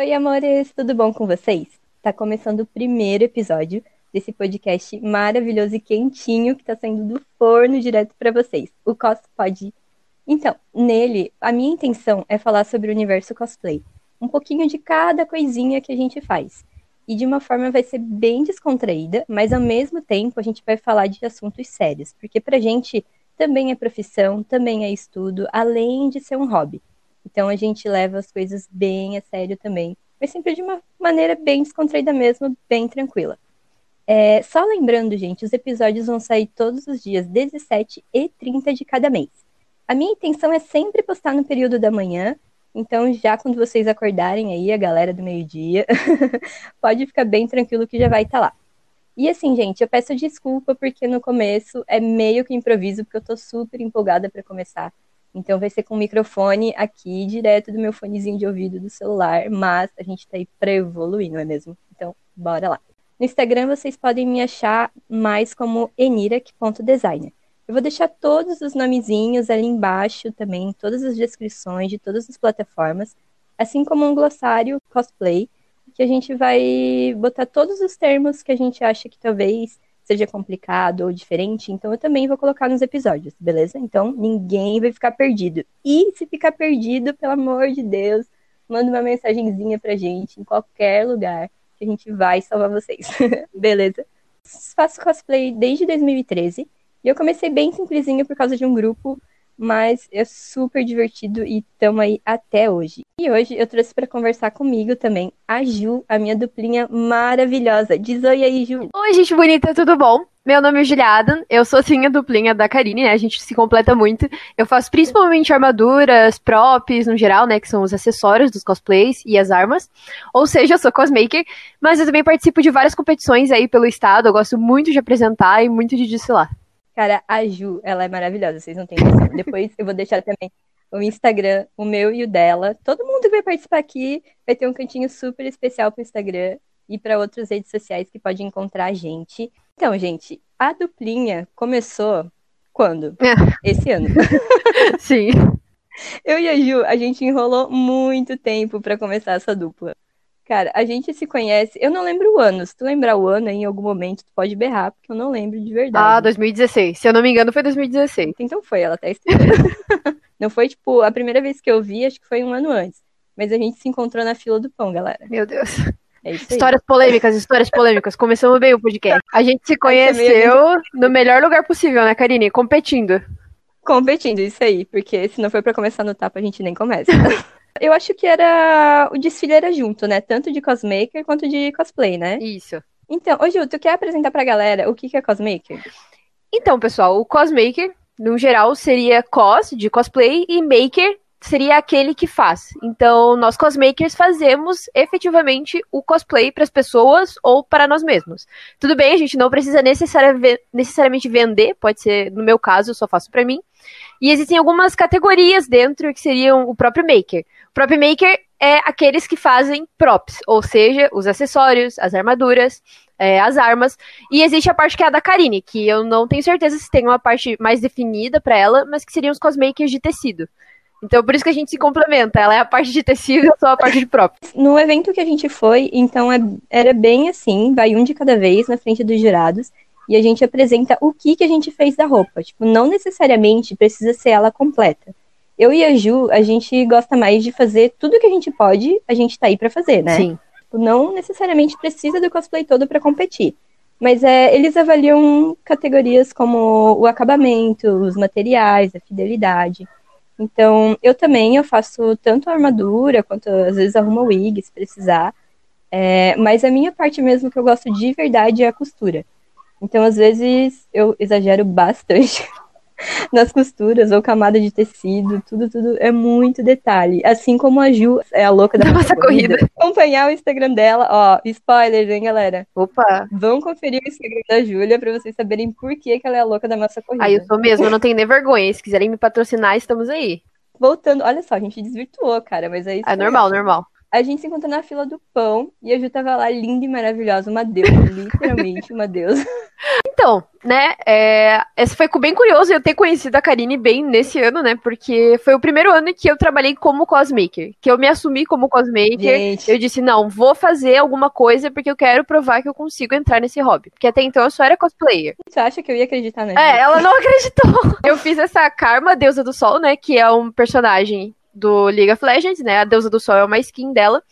Oi, amores, tudo bom com vocês? Tá começando o primeiro episódio desse podcast maravilhoso e quentinho que tá saindo do forno direto para vocês, o Cospod. Então, nele, a minha intenção é falar sobre o universo cosplay, um pouquinho de cada coisinha que a gente faz. E de uma forma vai ser bem descontraída, mas ao mesmo tempo a gente vai falar de assuntos sérios, porque pra gente também é profissão, também é estudo, além de ser um hobby. Então a gente leva as coisas bem a sério também, mas sempre de uma maneira bem descontraída mesmo, bem tranquila. É, só lembrando, gente, os episódios vão sair todos os dias 17 e 30 de cada mês. A minha intenção é sempre postar no período da manhã, então já quando vocês acordarem aí, a galera do meio-dia, pode ficar bem tranquilo que já vai estar tá lá. E assim, gente, eu peço desculpa porque no começo é meio que improviso, porque eu tô super empolgada para começar. Então vai ser com o microfone aqui, direto do meu fonezinho de ouvido do celular, mas a gente tá aí pra evoluir, não é mesmo? Então, bora lá. No Instagram vocês podem me achar mais como enirac.designer. Eu vou deixar todos os nomezinhos ali embaixo também, todas as descrições de todas as plataformas, assim como um glossário cosplay, que a gente vai botar todos os termos que a gente acha que talvez seja complicado ou diferente, então eu também vou colocar nos episódios, beleza? Então ninguém vai ficar perdido. E se ficar perdido, pelo amor de Deus, manda uma mensagenzinha pra gente em qualquer lugar que a gente vai salvar vocês, beleza? Faço cosplay desde 2013 e eu comecei bem simplesinho por causa de um grupo mas é super divertido e estamos aí até hoje. E hoje eu trouxe para conversar comigo também a Ju, a minha duplinha maravilhosa. Diz oi aí, Ju. Oi, gente bonita, tudo bom? Meu nome é Juliada, eu sou sim a duplinha da Karine, né? A gente se completa muito. Eu faço principalmente armaduras, props, no geral, né? Que são os acessórios dos cosplays e as armas. Ou seja, eu sou cosmaker, mas eu também participo de várias competições aí pelo estado. Eu gosto muito de apresentar e muito de desfilar. Cara, a Ju, ela é maravilhosa, vocês não têm noção. Depois eu vou deixar também o Instagram, o meu e o dela. Todo mundo que vai participar aqui vai ter um cantinho super especial pro Instagram e para outras redes sociais que pode encontrar a gente. Então, gente, a duplinha começou quando? É. Esse ano. Sim. Eu e a Ju, a gente enrolou muito tempo para começar essa dupla. Cara, a gente se conhece. Eu não lembro o ano. Se tu lembrar o ano em algum momento, tu pode berrar, porque eu não lembro de verdade. Ah, 2016. Se eu não me engano, foi 2016. Então foi, ela tá estudando. não foi, tipo, a primeira vez que eu vi, acho que foi um ano antes. Mas a gente se encontrou na fila do pão, galera. Meu Deus. É histórias polêmicas, histórias polêmicas. Começamos bem o podcast. A gente se conheceu no melhor lugar possível, né, Karine? Competindo. Competindo, isso aí. Porque se não for pra começar no tapa, a gente nem começa. Eu acho que era. O desfile era junto, né? Tanto de cosmaker quanto de cosplay, né? Isso. Então, ô Ju, tu quer apresentar pra galera o que, que é cosmaker? Então, pessoal, o cosmaker, no geral, seria cos, de cosplay, e maker seria aquele que faz. Então, nós cosmakers fazemos efetivamente o cosplay para as pessoas ou para nós mesmos. Tudo bem, a gente não precisa necessariamente vender, pode ser, no meu caso, eu só faço para mim. E existem algumas categorias dentro que seriam o próprio maker. Próprio maker é aqueles que fazem props, ou seja, os acessórios, as armaduras, é, as armas. E existe a parte que é a da Karine, que eu não tenho certeza se tem uma parte mais definida para ela, mas que seriam os cosmakers de tecido. Então, por isso que a gente se complementa. Ela é a parte de tecido, eu sou a parte de props. No evento que a gente foi, então, é, era bem assim, vai um de cada vez na frente dos jurados e a gente apresenta o que, que a gente fez da roupa. Tipo, não necessariamente precisa ser ela completa. Eu e a Ju, a gente gosta mais de fazer tudo que a gente pode, a gente tá aí para fazer, né? Sim. Tipo, não necessariamente precisa do cosplay todo para competir. Mas é, eles avaliam categorias como o acabamento, os materiais, a fidelidade. Então, eu também eu faço tanto a armadura quanto às vezes arrumo wig se precisar. É, mas a minha parte mesmo que eu gosto de verdade é a costura. Então, às vezes, eu exagero bastante nas costuras ou camada de tecido, tudo, tudo é muito detalhe. Assim como a Ju é a louca da nossa corrida. corrida. Acompanhar o Instagram dela, ó, spoilers, hein, galera? Opa! Vão conferir o Instagram da Júlia pra vocês saberem por que, que ela é a louca da nossa corrida. Aí eu sou mesmo, eu não tenho nem vergonha. Se quiserem me patrocinar, estamos aí. Voltando, olha só, a gente desvirtuou, cara, mas é isso. É normal, normal. A gente se encontrou na fila do pão e a Ju tava lá linda e maravilhosa, uma deusa, literalmente uma deusa. Então, né, é, esse foi bem curioso eu ter conhecido a Karine bem nesse ano, né, porque foi o primeiro ano que eu trabalhei como cosmaker, que eu me assumi como cosmaker, Gente. eu disse, não, vou fazer alguma coisa porque eu quero provar que eu consigo entrar nesse hobby, porque até então eu só era cosplayer. Você acha que eu ia acreditar nela? É, ela não acreditou. Eu fiz essa Karma, deusa do sol, né, que é um personagem do League of Legends, né, a deusa do sol é uma skin dela,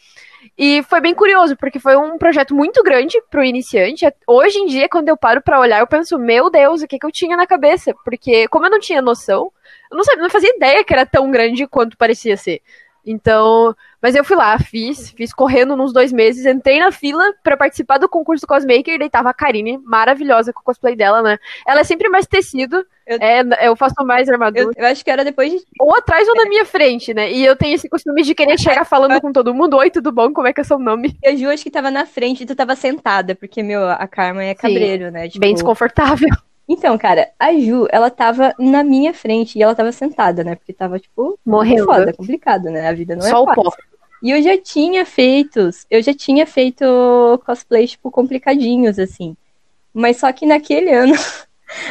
e foi bem curioso, porque foi um projeto muito grande pro iniciante. Hoje em dia, quando eu paro pra olhar, eu penso, meu Deus, o que, que eu tinha na cabeça? Porque, como eu não tinha noção, eu não sabia, não fazia ideia que era tão grande quanto parecia ser. Então, mas eu fui lá, fiz, fiz correndo nos dois meses, entrei na fila pra participar do concurso Cosmaker e daí tava a Karine, maravilhosa com o cosplay dela, né? Ela é sempre mais tecido, Eu- é, eu faço mais armadura. Eu, eu acho que era depois de. Ou atrás ou na minha frente, né? E eu tenho esse costume de querer chegar falando com todo mundo. Oi, tudo bom? Como é que é seu nome? A Ju acho que tava na frente e tu tava sentada, porque, meu, a Karma é cabreiro, né? Tipo... Bem desconfortável. Então, cara, a Ju, ela tava na minha frente e ela tava sentada, né? Porque tava, tipo, Morrendo. foda, complicado, né? A vida não é Só o fácil. pó. E eu já tinha feito, eu já tinha feito cosplays, tipo, complicadinhos, assim. Mas só que naquele ano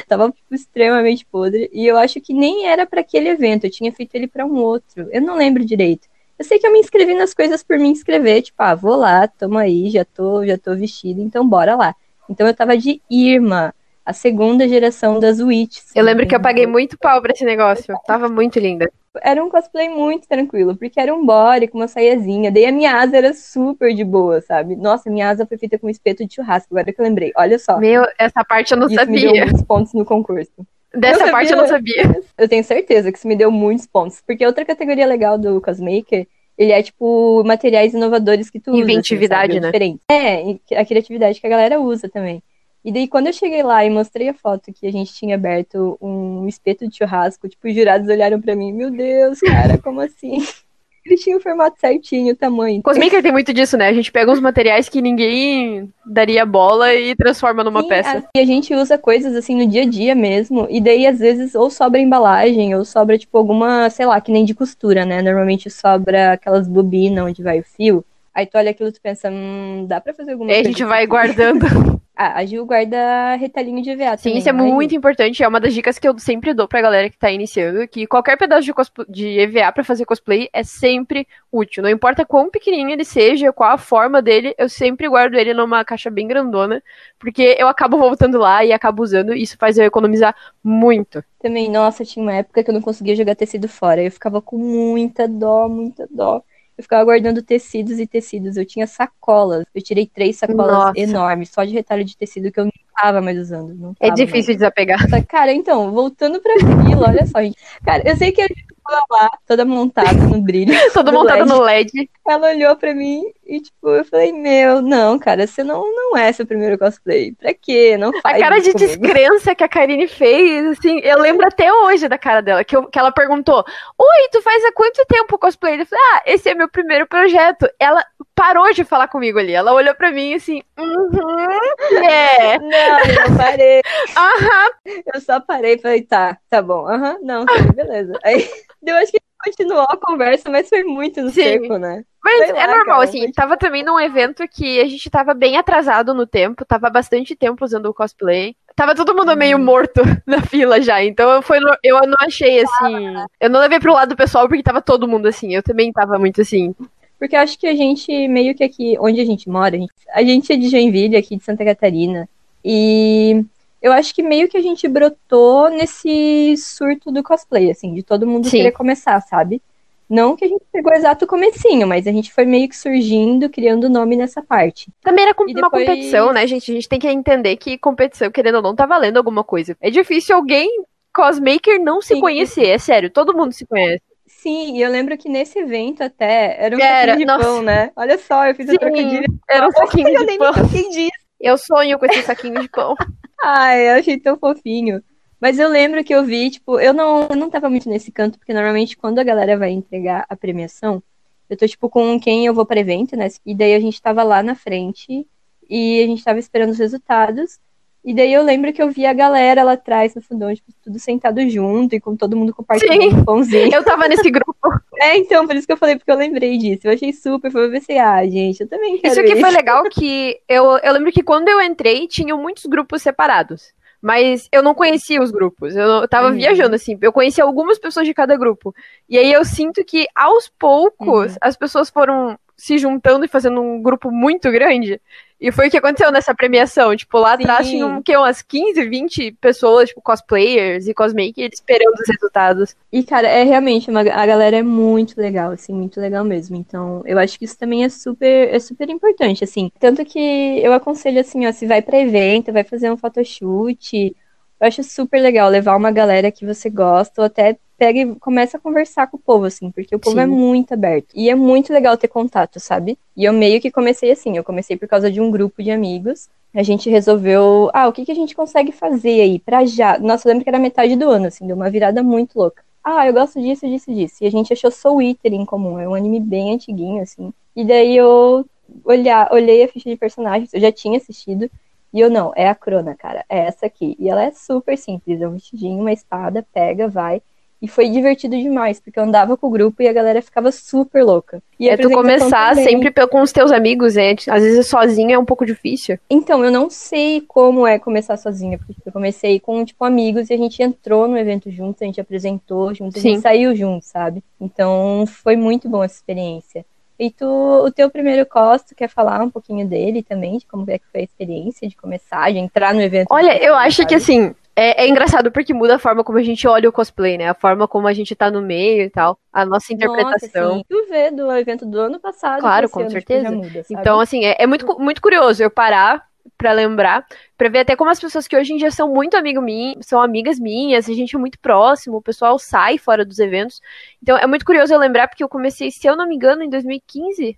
tava tipo, extremamente podre. E eu acho que nem era pra aquele evento, eu tinha feito ele pra um outro. Eu não lembro direito. Eu sei que eu me inscrevi nas coisas por me inscrever, tipo, ah, vou lá, tamo aí, já tô, já tô vestida, então bora lá. Então eu tava de Irma, a segunda geração das Witches. Eu lembro que eu paguei muito pau pra esse negócio. Tava muito linda. Era um cosplay muito tranquilo, porque era um body com uma saiazinha. Daí a minha asa era super de boa, sabe? Nossa, minha asa foi feita com espeto de churrasco, agora que eu lembrei. Olha só. Meu, essa parte eu não isso me deu sabia. muitos pontos no concurso. Dessa Não parte eu não sabia. Eu tenho certeza que isso me deu muitos pontos. Porque outra categoria legal do Cosmaker, ele é tipo materiais inovadores que tu usa. Inventividade, assim, né? Diferente. É, a criatividade que a galera usa também. E daí, quando eu cheguei lá e mostrei a foto que a gente tinha aberto um espeto de churrasco, tipo, os jurados olharam pra mim, meu Deus, cara, como assim? Eles tinham o formato certinho, o tamanho. Cosmaker tem muito disso, né? A gente pega uns materiais que ninguém daria bola e transforma numa Sim, peça. a- E a gente usa coisas assim no dia a dia mesmo. E daí, às vezes, ou sobra embalagem, ou sobra, tipo, alguma, sei lá, que nem de costura, né? Normalmente sobra aquelas bobinas onde vai o fio. Aí tu olha aquilo e tu pensa, hum, dá pra fazer alguma E aí a coisa gente vai guardando. Ah, a Gil guarda retalhinho de EVA Sim, também, isso é Gil? muito importante. É uma das dicas que eu sempre dou pra galera que tá iniciando, que qualquer pedaço de, de EVA pra fazer cosplay é sempre útil. Não importa quão pequenininho ele seja, qual a forma dele, eu sempre guardo ele numa caixa bem grandona, porque eu acabo voltando lá e acabo usando, e isso faz eu economizar muito. Também, nossa, tinha uma época que eu não conseguia jogar tecido fora. Eu ficava com muita dó, muita dó. Eu ficava guardando tecidos e tecidos. Eu tinha sacolas. Eu tirei três sacolas Nossa. enormes, só de retalho de tecido que eu não tava mais usando. É tava difícil desapegar. mais. Cara, então, voltando pra fila, olha só, gente. Cara, eu sei que a gente lá, toda montada no brilho. Todo do montado LED. no LED. Ela olhou pra mim e, tipo, eu falei, meu, não, cara, você não, não é seu primeiro cosplay. Pra quê? Não A faz cara de comigo. descrença que a Karine fez, assim, eu lembro até hoje da cara dela, que, eu- que ela perguntou: Oi, tu faz há quanto tempo cosplay? Eu falei, ah, esse é meu primeiro projeto. Ela parou de falar comigo ali. Ela olhou pra mim assim, uhum, é, Não, eu parei. aham. Eu só parei e falei, tá, tá bom, aham, não, sim, beleza. Aí, eu acho que continuou a conversa, mas foi muito no Sim. seco, né? Mas Sei lá, é normal, cara, assim, foi- tava também num evento que a gente tava bem atrasado no tempo, tava bastante tempo usando o cosplay. Tava todo mundo meio Uhum. morto na fila já, então eu, foi, no- eu não achei assim. Eu não levei pro lado pessoal porque tava todo mundo assim. Eu também tava muito assim. Porque eu acho que a gente, meio que aqui, onde a gente mora, a gente, a gente é de Joinville, aqui de Santa Catarina, e eu acho que meio que a gente brotou nesse surto do cosplay, assim, de todo mundo Sim. querer começar, sabe? Não que a gente pegou exato o comecinho, mas a gente foi meio que surgindo, criando nome nessa parte. Também era E uma depois- competição, né, gente? A gente tem que entender que competição, querendo ou não, tá valendo alguma coisa. É difícil alguém, cosmaker, não se Sim. conhecer. É sério, todo mundo se conhece. Sim, e eu lembro que nesse evento até era um Era, saquinho de nossa. pão, né? Olha só, eu fiz Sim, a trocadilho. Era um saquinho eu de nem pão. me toquei disso. Eu sonho com esse saquinho de pão. Ai, eu achei tão fofinho. Mas eu lembro que eu vi, tipo, eu não, eu não tava muito nesse canto, porque normalmente quando a galera vai entregar a premiação, eu tô, tipo, com quem eu vou para evento, né? E daí a gente tava lá na frente e a gente tava esperando os resultados. E daí eu lembro que eu vi a galera lá atrás no fundão, tipo, tudo sentado junto e com todo mundo compartilhando um pãozinho. Eu tava nesse grupo. É, então, por isso que eu falei, porque eu lembrei disso. Eu achei super, foi eu pensei, ah, gente, eu também quero Isso que foi legal que eu, eu lembro que quando eu entrei, tinham muitos grupos separados. Mas eu não conhecia os grupos. Eu, tava uhum. viajando, assim. Eu conhecia algumas pessoas de cada grupo. E aí eu sinto que, aos poucos, uhum. as pessoas foram se juntando e fazendo um grupo muito grande. E foi o que aconteceu nessa premiação. Tipo, lá Sim. atrás tinham que, umas 15, 20 pessoas, tipo, cosplayers e cosmakers esperando os resultados. E, cara, é realmente, uma, a galera é muito legal, assim, muito legal mesmo. Então, eu acho que isso também é super, é super importante, assim. Tanto que eu aconselho, assim, ó, se vai pra evento, vai fazer um photoshoot, eu acho super legal levar uma galera que você gosta, ou até pega e começa a conversar com o povo, assim, porque o povo é Sim. é muito aberto. E é muito legal ter contato, sabe? E eu meio que comecei assim, eu comecei por causa de um grupo de amigos. A gente resolveu, ah, o que, que a gente consegue fazer aí pra já? Nossa, eu lembro que era metade do ano, assim, deu uma virada muito louca. Ah, eu gosto disso, disso, disso. E a gente achou Soul Eater em comum, é um anime bem antiguinho, assim. E daí eu olhar, olhei a ficha de personagens, eu já tinha assistido. E eu não, é a Crona, cara, é essa aqui. E ela é super simples, é um vestidinho, uma espada, pega, vai. E foi divertido demais, porque eu andava com o grupo e a galera ficava super louca. E é tu começar também. sempre com os teus amigos, né? Às vezes sozinho é um pouco difícil. Então, eu não sei como é começar sozinha, porque tipo, eu comecei com, tipo, amigos e a gente entrou no evento juntos, a gente apresentou juntos, Sim. a gente saiu juntos, sabe? Então, foi muito bom essa experiência. E tu, o teu primeiro cos, tu quer falar um pouquinho dele também, de como é que foi a experiência de começar, de entrar no evento? Olha, eu acho que assim, é, é, engraçado porque muda a forma como a gente olha o cosplay, né? A forma como a gente tá no meio e tal. A nossa interpretação. Nossa, tu vê do evento do ano passado. Claro, com certeza. Muda, então, assim, é, é, muito, muito curioso eu parar para lembrar, para ver até como as pessoas que hoje em dia são muito amigo mim, são amigas minhas, a gente é muito próximo, o pessoal sai fora dos eventos. Então, é muito curioso eu lembrar porque eu comecei, se eu não me engano, em 2015.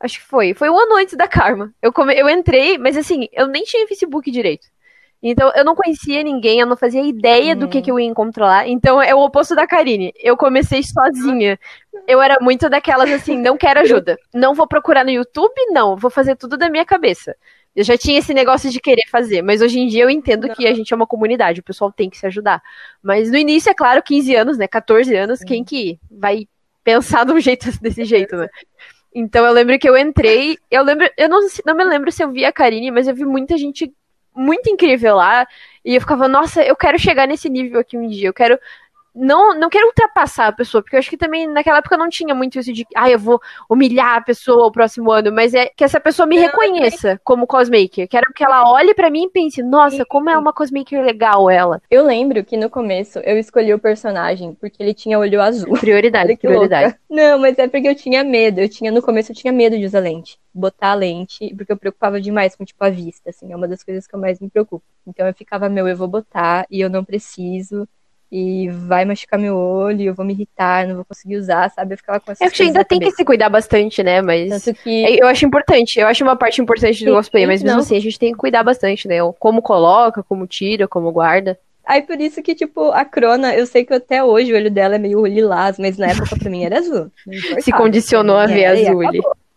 Acho que foi. Foi um ano antes da Karma. Eu, come... eu entrei, mas assim, eu nem tinha Facebook direito. Então, eu não conhecia ninguém, eu não fazia ideia do que, uhum. que eu ia encontrar lá. Então, é o oposto da Karine. Eu comecei sozinha. Eu era muito daquelas assim, não quero ajuda. Não vou procurar no YouTube, não. Vou fazer tudo da minha cabeça. Eu já tinha esse negócio de querer fazer, mas hoje em dia eu entendo não. que a gente é uma comunidade, o pessoal tem que se ajudar. Mas no início, é claro, 15 anos, né? 14 anos, quem que vai pensar de um jeito desse jeito, né? Então eu lembro que eu entrei, eu lembro, eu não, não me lembro se eu vi a Karine, mas eu vi muita gente muito incrível lá. E eu ficava, nossa, eu quero chegar nesse nível aqui um dia. Eu quero não, não quero ultrapassar a pessoa, porque eu acho que também naquela época não tinha muito isso de, ah, eu vou humilhar a pessoa o próximo ano, mas é que essa pessoa me reconheça como cosmaker. Quero que ela olhe para mim e pense, nossa, como é uma cosmaker legal ela. Eu lembro que no começo eu escolhi o personagem porque ele tinha olho azul. Prioridade, prioridade. Louca. Não, mas é porque eu tinha medo. Eu tinha, no começo eu tinha medo de usar lente. Botar a lente, porque eu preocupava demais com, tipo, a vista, assim. É uma das coisas que eu mais me preocupo. Então eu ficava, meu, eu vou botar e eu não preciso e vai machucar meu olho, eu vou me irritar, não vou conseguir usar, sabe? Eu ficava com essa É que ainda tem que se cuidar bastante, né? Mas que... É, eu acho importante, eu acho uma parte importante do cosplay, mas mesmo não. assim a gente tem que cuidar bastante, né? Como coloca, como tira, como guarda. Aí por isso que, tipo, a Crona, eu sei que até hoje o olho dela é meio lilás, mas na época pra mim era azul. Se condicionou a ver azul.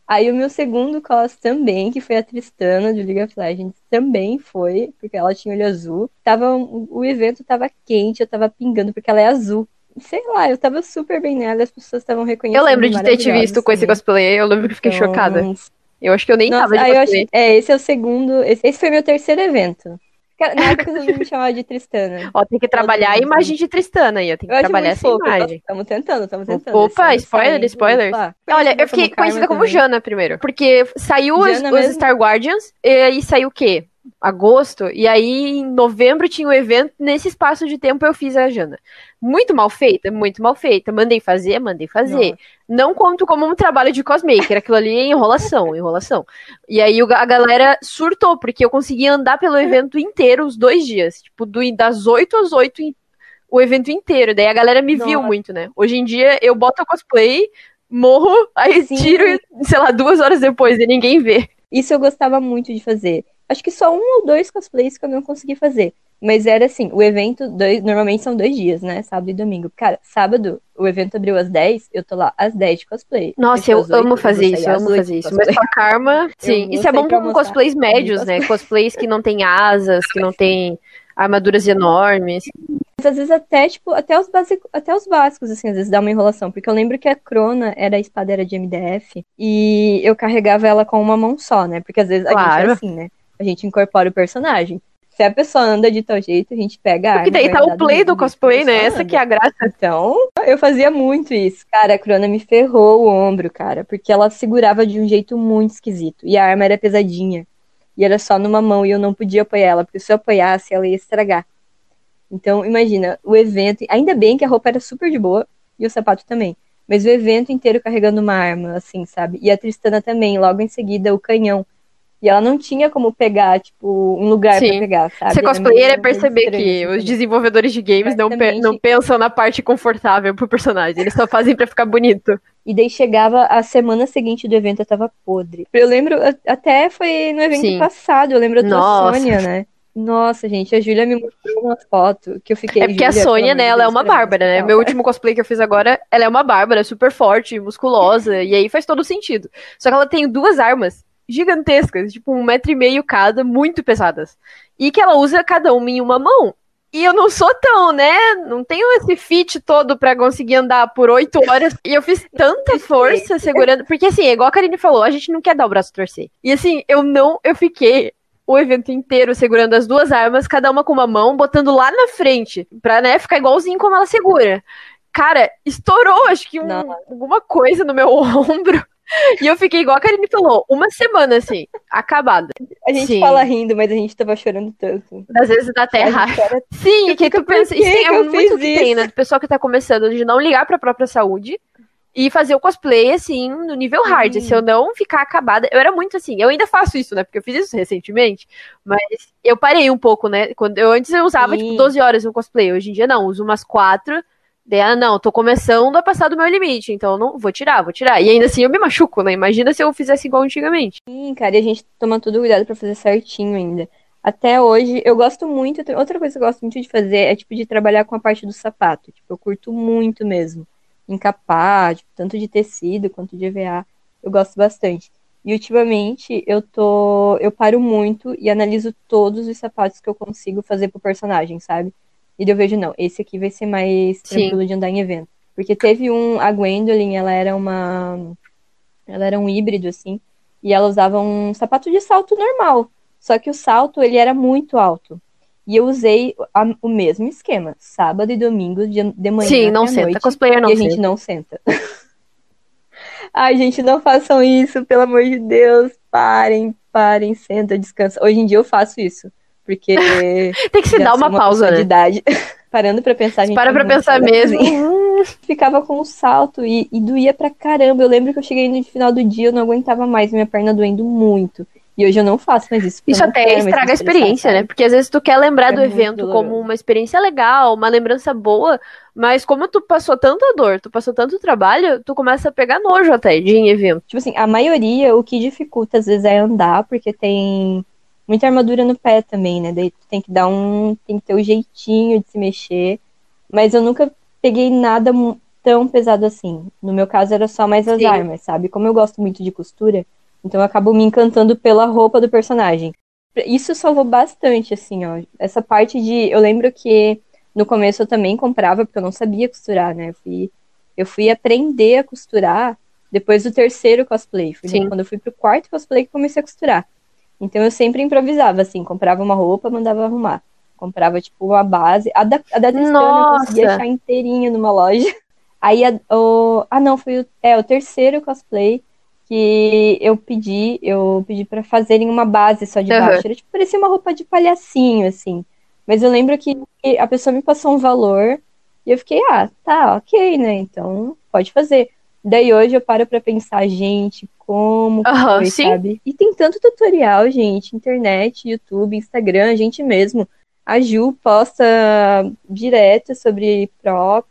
Aí o meu segundo cos também, que foi a Tristana de League of Legends, também foi, porque ela tinha olho azul. Tava, o evento tava quente, eu tava pingando, porque ela é azul. Sei lá, eu tava super bem nela, as pessoas estavam reconhecendo. Eu lembro de ter te visto assim. com esse cosplay, eu lembro que fiquei então... chocada. Eu acho que eu nem Nossa, tava de cosplay. Acho, é, esse é o segundo, esse, esse foi meu terceiro evento. Na época você me chamava de Tristana. Ó, tem que trabalhar a imagem de Tristana aí, ó. Tem que trabalhar essa fofo. imagem. Estamos tentando, estamos tentando. Opa, spoiler, spoiler. Opa. Olha, eu fiquei conhecida como Jana primeiro. Porque saiu os, os Star Guardians e aí saiu o quê? Agosto, e aí em novembro tinha o um evento, nesse espaço de tempo eu fiz a Jana. Muito mal feita, muito mal feita. Mandei fazer, mandei fazer. Não, Não conto como um trabalho de cosmaker, aquilo ali é enrolação, enrolação. E aí a galera surtou, porque eu consegui andar pelo evento inteiro os dois dias, tipo, do, das 8 às 8 o evento inteiro. Daí a galera me Nossa. viu muito, né? Hoje em dia eu boto a cosplay, morro, aí Sim. tiro, sei lá, duas horas depois e ninguém vê. Isso eu gostava muito de fazer. Acho que só um ou dois cosplays que eu não consegui fazer. Mas era assim, o evento, dois, normalmente são dois dias, né? Sábado e domingo. Cara, sábado, o evento abriu às 10, eu tô lá às 10 de cosplay. Nossa, eu 8, amo fazer isso, eu amo fazer isso. Mas com a Karma, sim. Isso é bom com cosplays médios, né? Cosplays que não tem asas, que não tem armaduras enormes. Mas às vezes até, tipo, até os, básicos, até os básicos, assim, às vezes dá uma enrolação. Porque eu lembro que a Crona era a espada era de MDF e eu carregava ela com uma mão só, né? Porque às vezes claro. a gente é assim, né? A gente incorpora o personagem. Se a pessoa anda de tal jeito, a gente pega a arma. Porque daí tá o play do cosplay, né? Essa que é a graça. Então, eu fazia muito isso. Cara, a Crona me ferrou o ombro, cara, porque ela segurava de um jeito muito esquisito. E a arma era pesadinha. E era só numa mão e eu não podia apoiar ela, porque se eu apoiasse, ela ia estragar. Então, imagina, o evento. Ainda bem que a roupa era super de boa e o sapato também. Mas o evento inteiro carregando uma arma, assim, sabe? E a Tristana também, logo em seguida, o canhão. E ela não tinha como pegar, tipo, um lugar Sim. pra pegar, sabe? Ser cosplayer é perceber estranho, que assim, os também. desenvolvedores de games não, pe- não pensam na parte confortável pro personagem. Eles só fazem pra ficar bonito. E daí chegava a semana seguinte do evento, eu tava podre. Eu lembro, até foi no evento Sim. passado, eu lembro da Nossa. Sônia, né? Nossa, gente, a Júlia me mostrou uma foto que eu fiquei. É porque a "Júlia, Sônia, né, ela é uma bárbara, né? não." Meu último cosplay que eu fiz agora, ela é uma bárbara, super forte, musculosa, e aí faz todo sentido. Só que ela tem duas armas gigantescas, tipo um metro e meio cada, muito pesadas. E que ela usa cada uma em uma mão. E eu não sou tão, né? Não tenho esse fit todo pra conseguir andar por oito horas. E eu fiz tanta força segurando. Porque assim, igual a Karine falou, a gente não quer dar o braço torcer. E assim, eu não. Eu fiquei o evento inteiro segurando as duas armas, cada uma com uma mão, botando lá na frente, pra, né, ficar igualzinho como ela segura. Cara, estourou, acho que um- alguma coisa no meu ombro. E eu fiquei igual a Karine falou, uma semana assim, acabada. A gente Sim. fala rindo, mas a gente tava chorando tanto. Às vezes dá até raiva. era- Sim, Eu que fico, tu pensa. "Por Isso que tem- que é muito que tem, isso?" né? Do pessoal que tá começando, de não ligar pra própria saúde e fazer o cosplay, assim, no nível hard. Sim. Se eu não ficar acabada. Eu era muito assim. Eu ainda faço isso, né? Porque eu fiz isso recentemente. Mas eu parei um pouco, né? Quando eu antes eu usava, Sim. tipo, 12 horas no cosplay. Hoje em dia não, uso umas 4. Daí, ah, não, tô começando a passar do meu limite, então não vou tirar, vou tirar. E ainda assim eu me machuco, né? Imagina se eu fizesse igual antigamente. Sim, cara, e a gente toma todo cuidado pra fazer certinho ainda. Até hoje, eu gosto muito. Outra coisa que eu gosto muito de fazer é, tipo, de trabalhar com a parte do sapato. Tipo, eu curto muito mesmo. Encapar, tipo, tanto de tecido quanto de EVA. Eu gosto bastante. E ultimamente eu tô. Eu paro muito e analiso todos os sapatos que eu consigo fazer pro personagem, sabe? E eu vejo, não, esse aqui vai ser mais Sim. tranquilo de andar em evento. Porque teve um. A Gwendolyn, ela era uma. Ela era um híbrido, assim. E ela usava um sapato de salto normal. Só que o salto, ele era muito alto. E eu usei a- o mesmo esquema. Sábado e domingo, de, de manhã Sim, não senta. noite. Cosplayer não e a gente não senta. Ai, gente, não façam isso, pelo amor de Deus. Parem, parem, senta, descansa. Hoje em dia eu faço isso. Porque Tem que se dar sou uma pausa, pessoa de né? idade. Parando pra pensar, gente Para pra pensar mesmo. Ficava com o salto e, e doía pra caramba. Eu lembro que eu cheguei no final do dia, eu não aguentava mais, minha perna doendo muito. E hoje eu não faço mais isso. Isso até estraga a experiência, né? sabe? Porque às vezes tu quer lembrar É do evento doloroso. como uma experiência legal, uma lembrança boa, mas como tu passou tanta dor, tu passou tanto trabalho, tu começa a pegar nojo até de evento. Tipo assim, a maioria, o que dificulta às vezes é andar, porque tem muita armadura no pé também, né? Daí tu tem que dar um. Tem que ter o jeitinho de se mexer. Mas eu nunca peguei nada tão pesado assim. No meu caso era só mais as Sim. armas, sabe? Como eu gosto muito de costura, então eu acabo me encantando pela roupa do personagem. Isso salvou bastante, assim, ó. Essa parte de. Eu lembro que no começo eu também comprava, porque eu não sabia costurar, né? Eu fui, eu fui aprender a costurar depois do terceiro cosplay. Foi quando eu fui pro quarto cosplay que comecei a costurar. Então eu sempre improvisava, assim, comprava uma roupa, mandava arrumar. Comprava, tipo, uma base. A da, a da Tristana eu consegui Nossa! achar inteirinha numa loja. Aí, a, o, ah, não, foi o, é, o terceiro cosplay que eu pedi, eu pedi pra fazerem uma base só de baixo. Era, tipo, parecia uma roupa de palhacinho, assim. Mas eu lembro que a pessoa me passou um valor e eu fiquei, ah, tá, ok, né? Então, pode fazer. Daí hoje eu paro pra pensar, gente, como Aham, foi, sim. sabe? E tem tanto tutorial, gente, internet, YouTube, Instagram, a gente mesmo. A Ju posta direto sobre prop.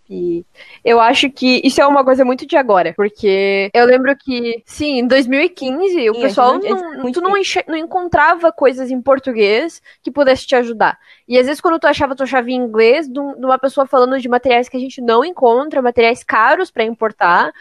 Eu acho que isso é uma coisa muito de agora, porque eu lembro que, sim, em 2015, o Sim, pessoal é não, muito tu não, enche- não encontrava coisas em português que pudesse te ajudar. E às vezes quando tu achava, tu achava em inglês de um- de uma pessoa falando de materiais que a gente não encontra, materiais caros pra importar.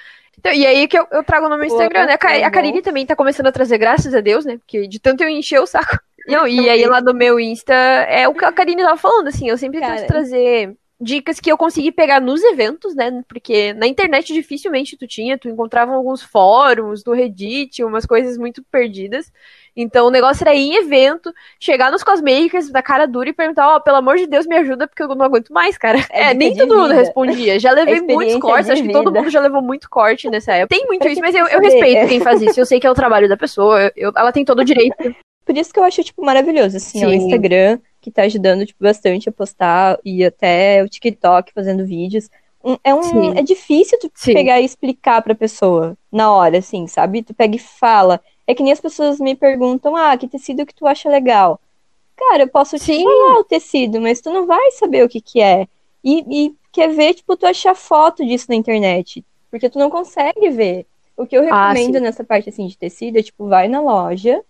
Então, e aí que eu, eu trago no meu Instagram, né? A, Ka- a Karine também tá começando a trazer, graças a Deus, né? Porque de tanto eu encher o saco. Não, e aí lá no meu Insta é o que a Karine tava falando, assim, eu sempre Cara, tento trazer dicas que eu consegui pegar nos eventos, né? Porque na internet dificilmente tu tinha, tu encontrava alguns fóruns do Reddit, umas coisas muito perdidas. Então o negócio era ir em evento, chegar nos cosmakers da cara dura e perguntar, ó, oh, pelo amor de Deus, me ajuda, porque eu não aguento mais, cara. É, é nem todo mundo respondia. Já levei muitos cortes, acho que todo mundo já levou muito corte nessa época. Tem muito isso, mas eu, eu respeito quem faz isso. Eu sei que é o trabalho da pessoa, eu, ela tem todo o direito. Por isso que eu acho, tipo, maravilhoso, assim, Sim. o Instagram, que tá ajudando, tipo, bastante a postar, e até o TikTok fazendo vídeos. É, um, é difícil tu Sim. pegar e explicar pra pessoa na hora, assim, sabe? Tu pega e fala. É que nem as pessoas me perguntam, ah, que tecido que tu acha legal? Cara, eu posso te Sim. falar o tecido, mas tu não vai saber o que que é. E, e quer ver, tipo, tu achar foto disso na internet. Porque tu não consegue ver. O que eu ah, recomendo ah, nessa parte, assim, de tecido é, tipo, vai na loja,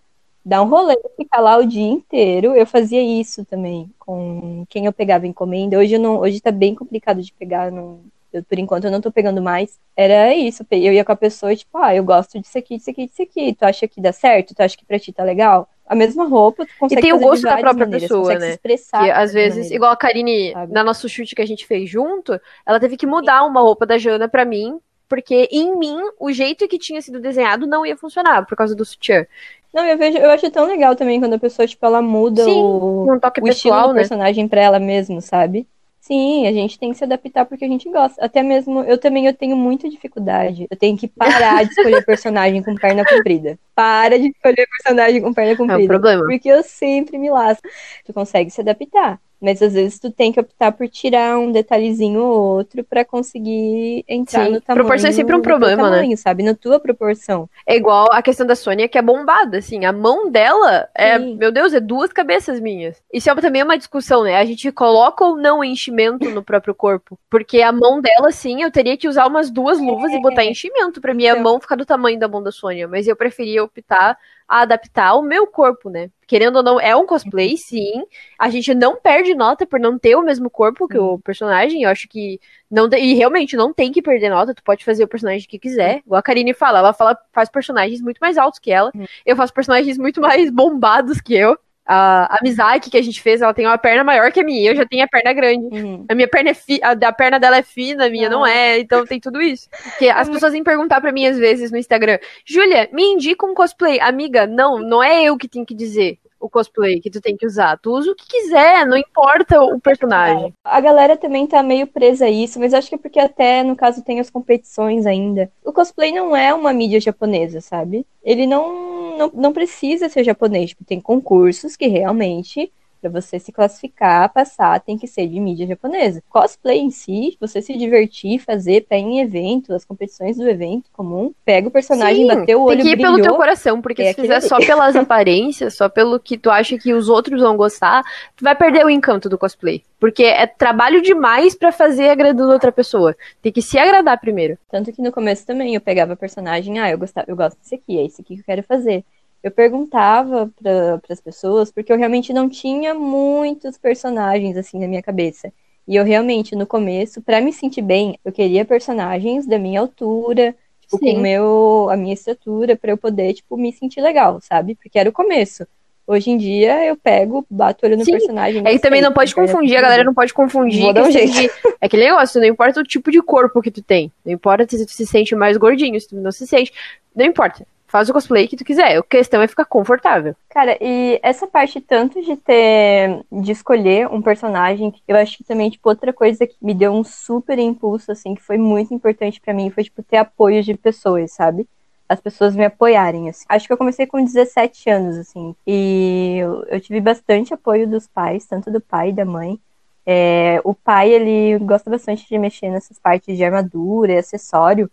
dá um rolê, ficar lá o dia inteiro. Eu fazia isso também com quem eu pegava encomenda. Hoje, não, hoje tá bem complicado de pegar, não, eu, por enquanto eu não tô pegando mais. Era isso, eu ia com a pessoa e tipo, ah, eu gosto disso aqui, disso aqui, disso aqui. Tu acha que dá certo? Tu acha que pra ti tá legal? A mesma roupa, tu consegue E tem o gosto da própria maneiras, pessoa, né? expressar que às vezes, maneiras, igual a Karine, sabe? na nosso chute que a gente fez junto, ela teve que mudar uma roupa da Jana pra mim, porque em mim, o jeito que tinha sido desenhado não ia funcionar por causa do sutiã. Não, eu vejo, eu acho tão legal também quando a pessoa, tipo, ela muda Sim, o, um toque o pessoal, estilo do né? personagem pra ela mesmo, sabe? Sim, a gente tem que se adaptar porque a gente gosta. Até mesmo, eu também eu tenho muita dificuldade. Eu tenho que parar de escolher personagem com perna comprida. Para de escolher personagem com perna comprida. É um problema. Porque eu sempre me lasco. Tu consegue se adaptar. Mas às vezes tu tem que optar por tirar um detalhezinho ou outro para conseguir entrar Sim, no tamanho. Proporção é sempre um problema, né? tamanho, né? Sabe, na tua proporção. É igual a questão da Sônia, que é bombada, assim. A mão dela é, Sim. meu Deus, é duas cabeças minhas. Isso é também uma discussão, né? A gente coloca ou não enchimento no próprio corpo. Porque a mão dela, sim, eu teria que usar umas duas luvas é. e botar enchimento pra minha então... mão ficar do tamanho da mão da Sônia. Mas eu preferia optar a adaptar o meu corpo, né? Querendo ou não, é um cosplay, sim. A gente não perde nota por não ter o mesmo corpo que o personagem. Eu acho que não e realmente não tem que perder nota. Tu pode fazer o personagem que quiser. Igual a Karine fala, ela fala faz personagens muito mais altos que ela. Eu faço personagens muito mais bombados que eu a, a Mizaki que a gente fez, ela tem uma perna maior que a minha, eu já tenho a perna grande. Uhum. A minha perna é fi, a, a, perna dela é fina, a minha não, não é, então tem tudo isso. Porque as pessoas vêm perguntar para mim às vezes no Instagram, Júlia, me indica um cosplay. Amiga, não, não é eu que tenho que dizer o cosplay que tu tem que usar. Tu usa o que quiser, não importa o personagem. A galera também tá meio presa a isso, mas acho que é porque até, no caso, tem as competições ainda. O cosplay não é uma mídia japonesa, sabe? Ele não, não, não precisa ser japonês. Tipo, tem concursos que realmente para você se classificar, passar, tem que ser de mídia japonesa. Cosplay em si, você se divertir, fazer, pé em evento, as competições do evento comum, pega o personagem, Sim, bateu o olho, tem que ir brilhou, pelo teu coração, porque é se fizer só pelas aparências, só pelo que tu acha que os outros vão gostar, tu vai perder o encanto do cosplay. Porque é trabalho demais para fazer agradando outra pessoa. Tem que se agradar primeiro. Tanto que no começo também eu pegava personagem, ah, eu, gostava, eu gosto desse aqui, é esse aqui que eu quero fazer eu perguntava para as pessoas, porque eu realmente não tinha muitos personagens assim na minha cabeça. E eu realmente, no começo, para me sentir bem, eu queria personagens da minha altura, tipo, Sim. com meu, a minha estatura, para eu poder, tipo, me sentir legal, sabe? Porque era o começo. Hoje em dia eu pego, bato olho no Sim. personagem. Aí também não pode confundir, a galera não pode confundir. Vou dar um jeito. De, é aquele negócio, não importa o tipo de corpo que tu tem. Não importa se tu se sente mais gordinho, se tu não se sente. Não importa faz o cosplay que tu quiser. A questão é ficar confortável. Cara, e essa parte tanto de ter de escolher um personagem, eu acho que também tipo outra coisa que me deu um super impulso assim, que foi muito importante para mim, foi tipo ter apoio de pessoas, sabe? As pessoas me apoiarem, assim. Acho que eu comecei com 17 anos, assim. E eu, eu tive bastante apoio dos pais, tanto do pai e da mãe. É, o pai, ele gosta bastante de mexer nessas partes de armadura e acessório.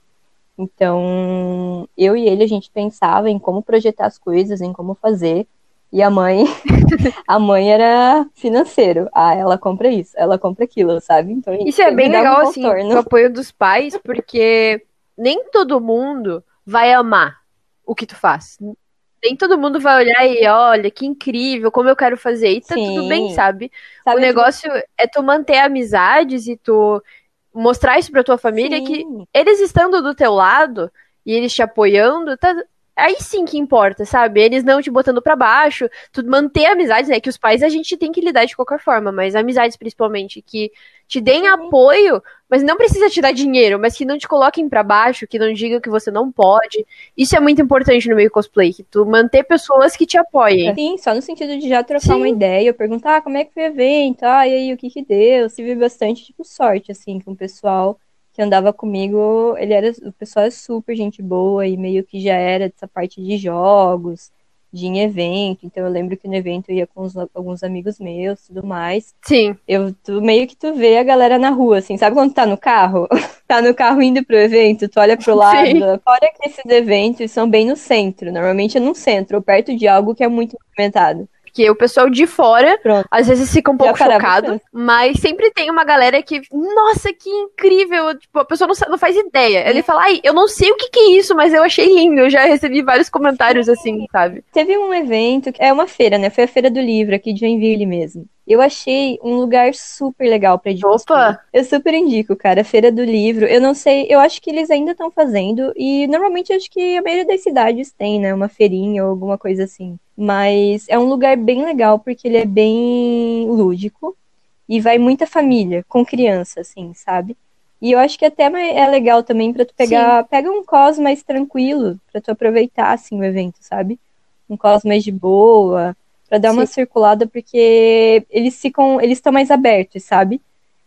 Então, eu e ele a gente pensava em como projetar as coisas, em como fazer. E a mãe, a mãe era financeiro. Ah, ela compra isso, ela compra aquilo, sabe? Então, isso é bem legal, um assim, o apoio dos pais, porque nem todo mundo vai amar o que tu faz. Nem todo mundo vai olhar e olha, que incrível, como eu quero fazer. E tá Sim. tudo bem, sabe? sabe o negócio que... é tu manter amizades e tu mostrar isso pra tua família Sim. que eles estando do teu lado e eles te apoiando, tá, aí sim que importa, sabe? Eles não te botando para baixo, tu manter amizades, né? Que os pais a gente tem que lidar de qualquer forma, mas amizades principalmente que te deem apoio, mas não precisa te dar dinheiro, mas que não te coloquem para baixo, que não digam que você não pode. Isso é muito importante no meio cosplay, que tu manter pessoas que te apoiem. Sim, só no sentido de já trocar Sim. uma ideia, perguntar ah, como é que foi o evento, ah, e aí o que que deu. Tive bastante, tipo, sorte, assim, com o pessoal que andava comigo, ele era, o pessoal é super gente boa e meio que já era dessa parte de jogos, de em evento. Então eu lembro que no evento eu ia com os, alguns amigos meus, tudo mais. Sim. Eu tu, meio que tu vê a galera na rua, assim, sabe quando tu tá no carro? tá no carro indo pro evento, tu olha pro lado. Sim. Fora que esses eventos são bem no centro, normalmente é no centro, ou perto de algo que é muito movimentado. Porque o pessoal de fora, Pronto. às vezes fica um pouco chocado, mas sempre tem uma galera que, nossa, que incrível! Tipo, a pessoa não, não faz ideia. Ele fala, ai, eu não sei o que, que é isso, mas eu achei lindo. Eu já recebi vários comentários assim, sabe? Teve um evento, é uma feira, né? Foi a Feira do Livro aqui de Joinville mesmo. Eu achei um lugar super legal pra ir Opa! Eu super indico, cara, a Feira do Livro. Eu não sei, eu acho que eles ainda estão fazendo e normalmente acho que a maioria das cidades tem, né, uma feirinha ou alguma coisa assim. Mas é um lugar bem legal porque ele é bem lúdico e vai muita família com criança, assim, sabe? E eu acho que até é legal também para tu pegar, Sim. pega um cos mais tranquilo para tu aproveitar assim o evento, sabe? Um cos mais de boa, para dar Sim. uma circulada, porque eles ficam, eles estão mais abertos, sabe?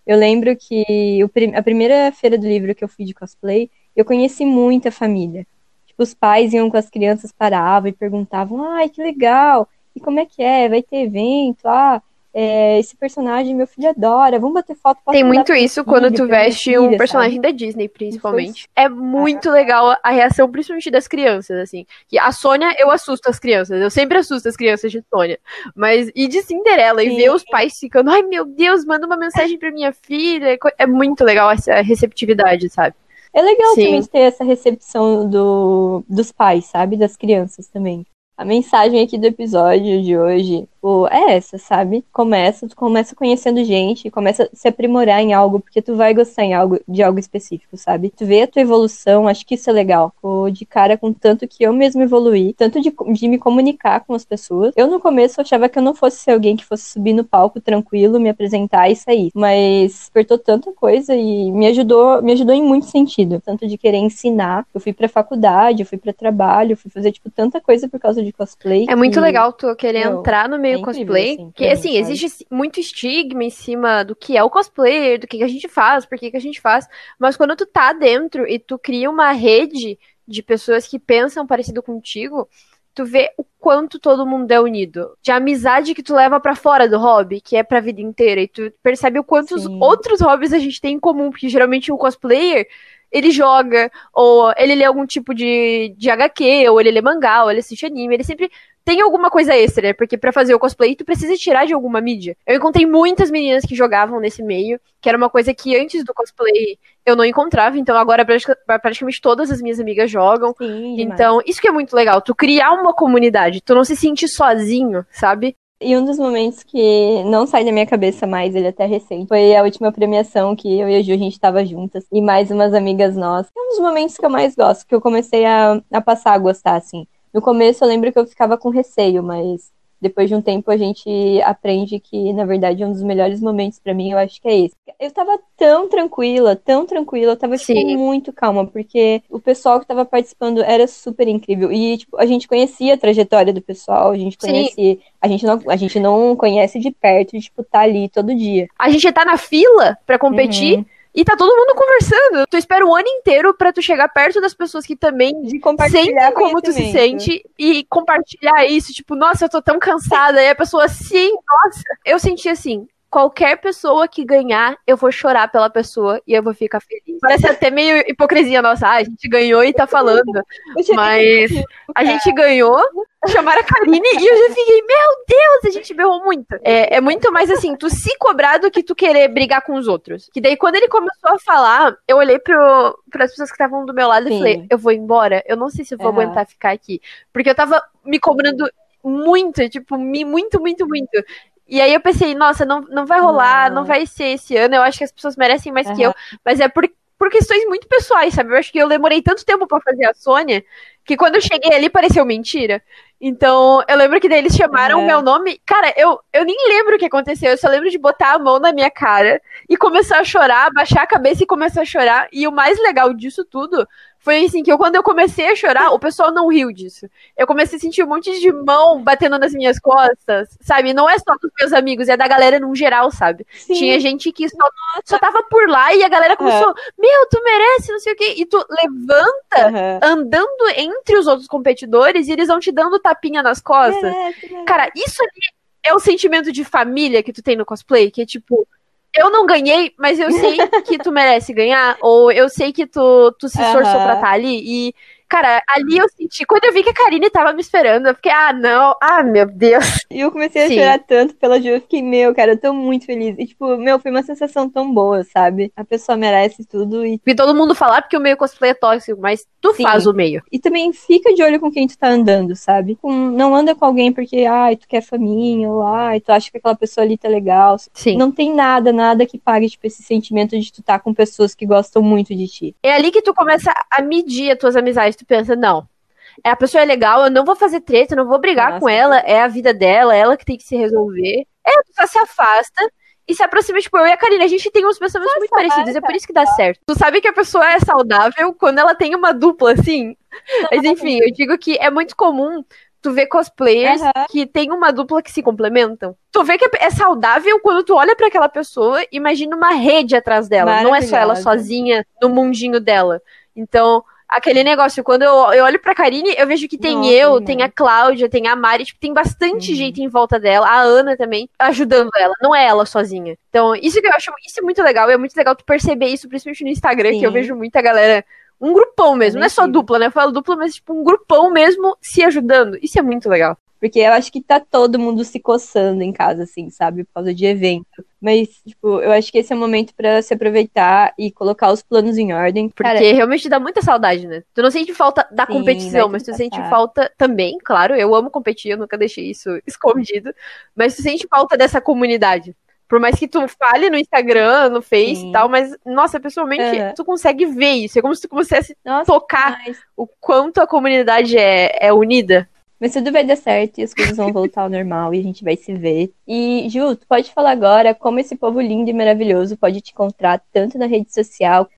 Eu lembro que o, a primeira feira do livro que eu fui de cosplay, eu conheci muita família. Tipo, os pais iam com as crianças, paravam e perguntavam, ai, que legal, e como é que é? Vai ter evento? Ah, é, esse personagem meu filho adora, vamos bater foto. Tem muito isso quando tu veste filha, um personagem sabe? da Disney, principalmente. É muito ah, legal a reação, principalmente das crianças, assim. Que a Sônia, eu assusto as crianças, eu sempre assusto as crianças de Sônia. Mas, e de Cinderela, Sim. e ver os pais ficando, ai meu Deus, manda uma mensagem pra minha filha. É muito legal essa receptividade, sabe? É legal Sim. também ter essa recepção do, dos pais, sabe? Das crianças também. A mensagem aqui do episódio de hoje é essa, sabe? Começa, tu começa conhecendo gente, começa a se aprimorar em algo, porque tu vai gostar em algo, de algo específico, sabe? Tu vê a tua evolução, acho que isso é legal. Pô, de cara com tanto que eu mesmo evoluí, tanto de, de me comunicar com as pessoas. Eu no começo achava que eu não fosse ser alguém que fosse subir no palco tranquilo, me apresentar e sair. Mas despertou tanta coisa e me ajudou, me ajudou em muito sentido. Tanto de querer ensinar. Eu fui pra faculdade, eu fui pra trabalho, eu fui fazer, tipo, tanta coisa por causa de cosplay. É muito legal tu querer meu, entrar no meio é cosplay. Assim, que, assim, existe muito estigma em cima do que é o cosplayer, do que, a gente faz, por que, que a gente faz. Mas quando tu tá dentro e tu cria uma rede de pessoas que pensam parecido contigo, tu vê o quanto todo mundo é unido. De amizade que tu leva para fora do hobby, que é pra vida inteira. E tu percebe o quanto os outros hobbies a gente tem em comum, porque geralmente o cosplayer ele joga, ou ele lê algum tipo de, de HQ, ou ele lê mangá, ou ele assiste anime, ele sempre tem alguma coisa extra, né? Porque para fazer o cosplay tu precisa tirar de alguma mídia. Eu encontrei muitas meninas que jogavam nesse meio, que era uma coisa que antes do cosplay eu não encontrava, então agora praticamente todas as minhas amigas jogam. Sim, então, isso que é muito legal, tu criar uma comunidade, tu não se sentir sozinho, sabe? E um dos momentos que não sai da minha cabeça mais, ele é até recente, foi a última premiação que eu e a Ju a gente tava juntas e mais umas amigas nossas. É um dos momentos que eu mais gosto, que eu comecei a, a passar a gostar, assim. No começo eu lembro que eu ficava com receio, mas depois de um tempo a gente aprende que, na verdade, um dos melhores momentos para mim, eu acho que é esse. Eu tava tão tranquila, tão tranquila, eu tava tipo, muito calma, porque o pessoal que tava participando era super incrível. E, tipo, a gente conhecia a trajetória do pessoal, a gente conhecia. A gente, não, a gente não conhece de perto, de, tipo, tá ali todo dia. A gente tá na fila para competir. Uhum e tá todo mundo conversando. Tu espera o ano inteiro para tu chegar perto das pessoas que também sentem como tu se sente e compartilhar isso. Tipo, nossa, eu tô tão cansada. E a pessoa, sim, nossa. Eu senti assim, qualquer pessoa que ganhar, eu vou chorar pela pessoa e eu vou ficar feliz. Parece até meio hipocrisia nossa, ah, a gente ganhou e tá falando. Mas a gente ganhou, chamaram a Karine e eu já fiquei, meu Deus, a gente berrou muito. É, é muito mais assim, tu se cobrar do que tu querer brigar com os outros. Que daí quando ele começou a falar, eu olhei pro, pras pessoas que estavam do meu lado Sim. e falei, eu vou embora, eu não sei se eu vou uhum. aguentar ficar aqui. Porque eu tava me cobrando muito, tipo, muito, muito, muito. E aí eu pensei, nossa, não, não vai rolar, não. não vai ser esse ano. Eu acho que as pessoas merecem mais uhum. que eu. Mas é por, por questões muito pessoais, sabe? Eu acho que eu demorei tanto tempo para fazer a Sônia que quando eu cheguei ali pareceu mentira. Então, eu lembro que daí eles chamaram o É. meu nome. Cara, eu, eu nem lembro o que aconteceu. Eu só lembro de botar a mão na minha cara e começar a chorar, baixar a cabeça e começar a chorar. E o mais legal disso tudo foi assim que eu, quando eu comecei a chorar, o pessoal não riu disso. Eu comecei a sentir um monte de mão batendo nas minhas costas, sabe? Não é só dos meus amigos, é da galera num geral, sabe? Sim. Tinha gente que só, só tava por lá e a galera começou, meu, tu merece, não sei o quê. E tu levanta Aham. andando entre os outros competidores e eles vão te dando tapinha nas costas. Merece, merece. Cara, isso ali é o sentimento de família que tu tem no cosplay, que é tipo, eu não ganhei, mas eu sei que tu merece ganhar, ou eu sei que tu, tu se esforçou Aham. pra estar ali. E, cara, ali eu senti, quando eu vi que a Karine tava me esperando, eu fiquei, ah, não, ah, meu Deus. E eu comecei a Sim. chorar tanto pela Ju, eu fiquei, meu, cara, eu tô muito feliz. E, tipo, meu, foi uma sensação tão boa, sabe? A pessoa merece tudo e, Vi todo mundo falar porque o meio cosplay é tóxico, mas tu Sim. faz o meio. e também fica de olho com quem tu tá andando, sabe? Com- não anda com alguém porque, ai, tu quer faminha, ou ai, tu acha que aquela pessoa ali tá legal. Sim. Não tem nada, nada que pague, tipo, esse sentimento de tu tá com pessoas que gostam muito de ti. É ali que tu começa a medir as tuas amizades. Tu pensa, não, é, a pessoa é legal, eu não vou fazer treta, eu não vou brigar Nossa. com ela, é a vida dela, ela que tem que se resolver. É, tu só se afasta e se aproxima, tipo, eu e a Karine, a gente tem uns pensamentos muito parecidos, é por isso que dá certo. Tu sabe que a pessoa é saudável quando ela tem uma dupla, assim. Mas enfim, eu digo que é muito comum tu ver cosplayers Aham. que tem uma dupla que se complementam. Tu vê que é saudável quando tu olha pra aquela pessoa, imagina uma rede atrás dela. Não é só ela sozinha no mundinho dela. Então, aquele negócio, quando eu, eu olho pra Karine, eu vejo que tem Nossa, eu, demais. tem a Cláudia, tem a Mari, tipo, tem bastante Uhum. gente em volta dela, a Ana também, ajudando ela, não é ela sozinha. Então, isso que eu acho, isso é muito legal, e é muito legal tu perceber isso, principalmente no Instagram, que eu Sim. vejo muita galera, um grupão mesmo, não é só dupla, né? Eu falo dupla, mas tipo, um grupão mesmo se ajudando. Isso é muito legal. Porque eu acho que tá todo mundo se coçando em casa, assim, sabe? Por causa de evento. Mas, tipo, eu acho que esse é o momento pra se aproveitar e colocar os planos em ordem. Porque Cara, realmente dá muita saudade, né? Tu não sente falta da Sim, competição, mas tu sente falta também, claro. Eu amo competir, eu nunca deixei isso escondido. Mas tu sente falta dessa comunidade. Por mais que tu fale no Instagram, no Face Sim. e tal, mas, nossa, pessoalmente, Aham. tu consegue ver isso. É como se tu começasse a tocar mas, o quanto a comunidade é, é unida. Mas tudo vai dar certo e as coisas vão voltar ao normal e a gente vai se ver. E, Ju, tu pode falar agora como esse povo lindo e maravilhoso pode te encontrar tanto na rede social.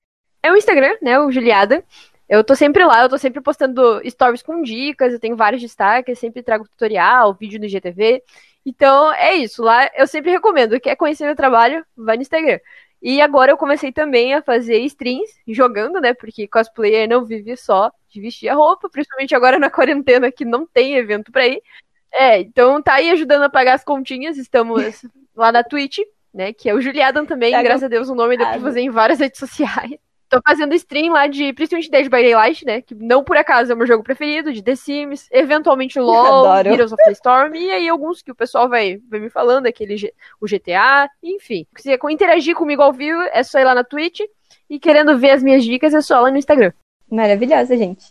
É o Instagram, né? O Juliada. Eu tô sempre lá, eu tô sempre postando stories com dicas, eu tenho vários destaques, sempre trago tutorial, vídeo no IGTV. Então é isso, lá eu sempre recomendo. Quer conhecer meu trabalho? Vai no Instagram. E agora eu comecei também a fazer streams, jogando, né? Porque cosplayer não vive só de vestir a roupa, principalmente agora na quarentena que não tem evento pra ir. É, então tá aí ajudando a pagar as continhas, estamos lá na Twitch, né? Que é o Juliadan também, Tá graças a Deus o nome deu pra fazer em várias redes sociais. Tô fazendo stream lá de, principalmente Dead by Daylight, né? Que não por acaso é o meu jogo preferido, de The Sims, eventualmente LoL, Adoro. Heroes of the Storm, e aí alguns que o pessoal vai, vai me falando, aquele G- o GTA, enfim. Se quiser interagir comigo ao vivo, é só ir lá na Twitch. E querendo ver as minhas dicas, é só lá no Instagram. Maravilhosa, gente.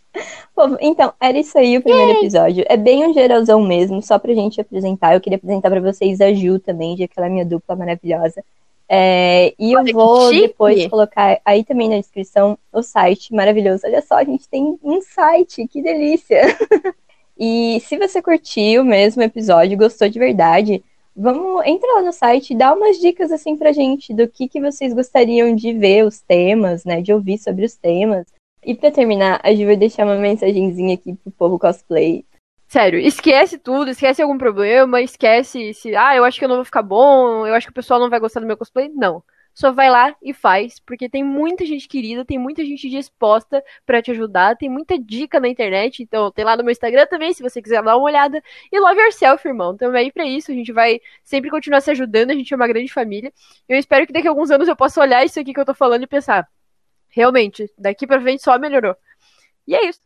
Bom, então, era isso aí o primeiro episódio. É bem um geralzão mesmo, só pra gente apresentar. Eu queria apresentar pra vocês a Ju também, de aquela minha dupla maravilhosa. É, e eu Olha que vou depois colocar aí também na descrição o site maravilhoso. Olha só, a gente tem um site, que delícia! e se você curtiu mesmo o episódio, gostou de verdade, vamos entra lá no site e dá umas dicas assim pra gente do que, que vocês gostariam de ver os temas, né? De ouvir sobre os temas. E pra terminar, a Ju vai deixar uma mensagenzinha aqui pro povo cosplay. Sério, esquece tudo, esquece algum problema, esquece se, ah, eu acho que eu não vou ficar bom, eu acho que o pessoal não vai gostar do meu cosplay. Não. Só vai lá e faz, porque tem muita gente querida, tem muita gente disposta pra te ajudar, tem muita dica na internet, então tem lá no meu Instagram também, se você quiser dar uma olhada. E love yourself, irmão. Também aí pra isso, a gente vai sempre continuar se ajudando, a gente é uma grande família. Eu espero que daqui a alguns anos eu possa olhar isso aqui que eu tô falando e pensar, realmente, daqui pra frente só melhorou. E é isso.